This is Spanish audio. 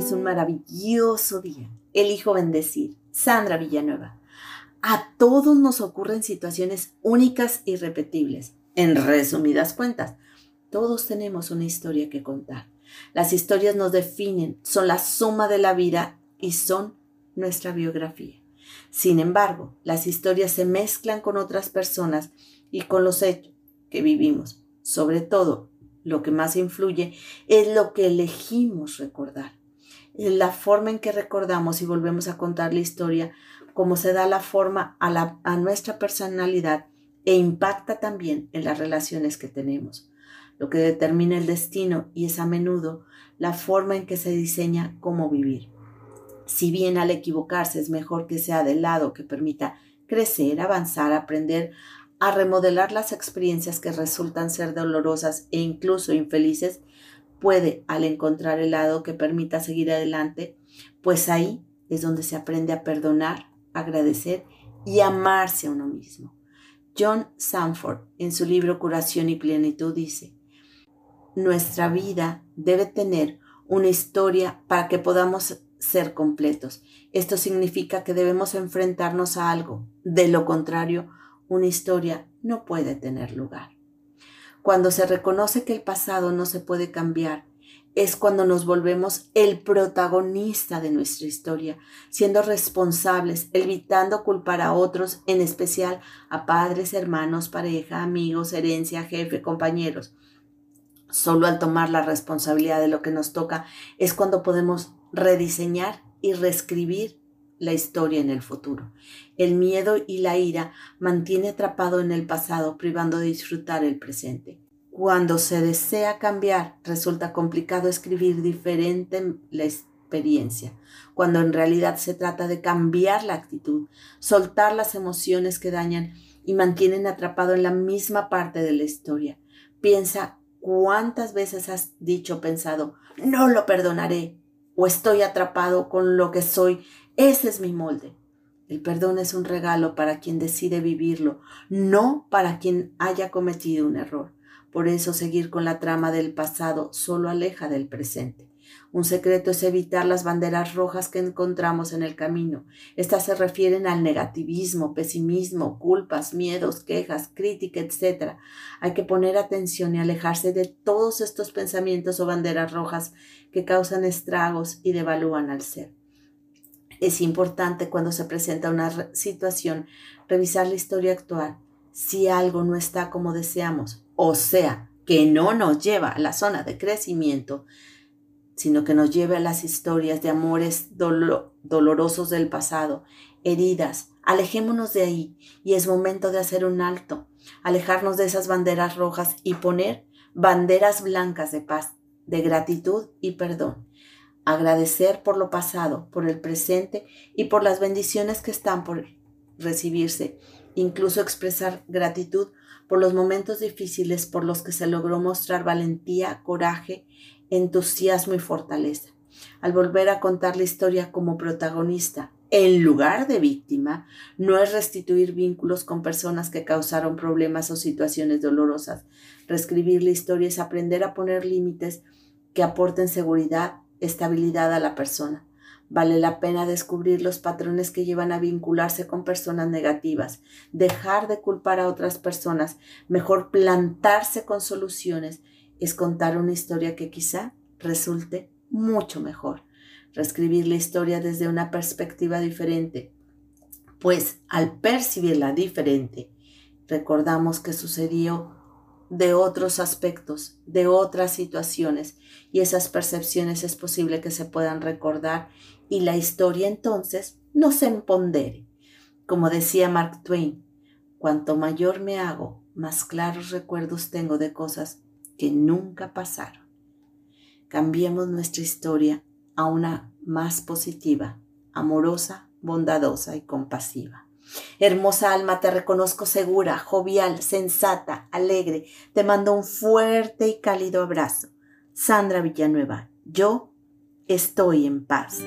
es un maravilloso día. Elijo bendecir. Sandra Villanueva. A todos nos ocurren situaciones únicas y repetibles. En resumidas cuentas, todos tenemos una historia que contar. Las historias nos definen, son la suma de la vida y son nuestra biografía. Sin embargo, las historias se mezclan con otras personas y con los hechos que vivimos. Sobre todo, lo que más influye es lo que elegimos recordar. La forma en que recordamos y volvemos a contar la historia, como se da la forma a, a nuestra personalidad e impacta también en las relaciones que tenemos. Lo que determina el destino y es a menudo la forma en que se diseña cómo vivir. Si bien al equivocarse es mejor que sea del lado que permita crecer, avanzar, aprender, a remodelar las experiencias que resultan ser dolorosas e incluso infelices, puede al encontrar el lado que permita seguir adelante, pues ahí es donde se aprende a perdonar, agradecer y amarse a uno mismo. John Sanford, en su libro Curación y Plenitud, dice, Nuestra vida debe tener una historia para que podamos ser completos. Esto significa que debemos enfrentarnos a algo. De lo contrario, una historia no puede tener lugar. Cuando se reconoce que el pasado no se puede cambiar, es cuando nos volvemos el protagonista de nuestra historia, siendo responsables, evitando culpar a otros, en especial a padres, hermanos, pareja, amigos, herencia, jefe, compañeros. Solo al tomar la responsabilidad de lo que nos toca es cuando podemos rediseñar y reescribir la historia en el futuro. El miedo y la ira mantiene atrapado en el pasado, privando de disfrutar el presente. Cuando se desea cambiar, resulta complicado escribir diferente la experiencia, cuando en realidad se trata de cambiar la actitud, soltar las emociones que dañan y mantienen atrapado en la misma parte de la historia. Piensa cuántas veces has dicho, pensado, no lo perdonaré, o estoy atrapado con lo que soy ese es mi molde. El perdón es un regalo para quien decide vivirlo, no para quien haya cometido un error. Por eso seguir con la trama del pasado solo aleja del presente. Un secreto es evitar las banderas rojas que encontramos en el camino. Estas se refieren al negativismo, pesimismo, culpas, miedos, quejas, crítica, etc. Hay que poner atención y alejarse de todos estos pensamientos o banderas rojas que causan estragos y devalúan al ser. Es importante cuando se presenta una situación revisar la historia actual. Si algo no está como deseamos, o sea, que no nos lleva a la zona de crecimiento, sino que nos lleva a las historias de amores dolorosos del pasado, heridas, alejémonos de ahí y es momento de hacer un alto, alejarnos de esas banderas rojas y poner banderas blancas de paz, de gratitud y perdón agradecer por lo pasado, por el presente y por las bendiciones que están por recibirse, incluso expresar gratitud por los momentos difíciles por los que se logró mostrar valentía, coraje, entusiasmo y fortaleza. Al volver a contar la historia como protagonista, en lugar de víctima, no es restituir vínculos con personas que causaron problemas o situaciones dolorosas. Reescribir la historia es aprender a poner límites que aporten seguridad, estabilidad a la persona. Vale la pena descubrir los patrones que llevan a vincularse con personas negativas, dejar de culpar a otras personas, mejor plantarse con soluciones, es contar una historia que quizá resulte mucho mejor. Reescribir la historia desde una perspectiva diferente, pues al percibirla diferente, recordamos que sucedió de otros aspectos, de otras situaciones, y esas percepciones es posible que se puedan recordar y la historia entonces no se empondere. Como decía Mark Twain, cuanto mayor me hago, más claros recuerdos tengo de cosas que nunca pasaron. Cambiemos nuestra historia a una más positiva, amorosa, bondadosa y compasiva. Hermosa alma, te reconozco segura, jovial, sensata, alegre. Te mando un fuerte y cálido abrazo. Sandra Villanueva, yo estoy en paz.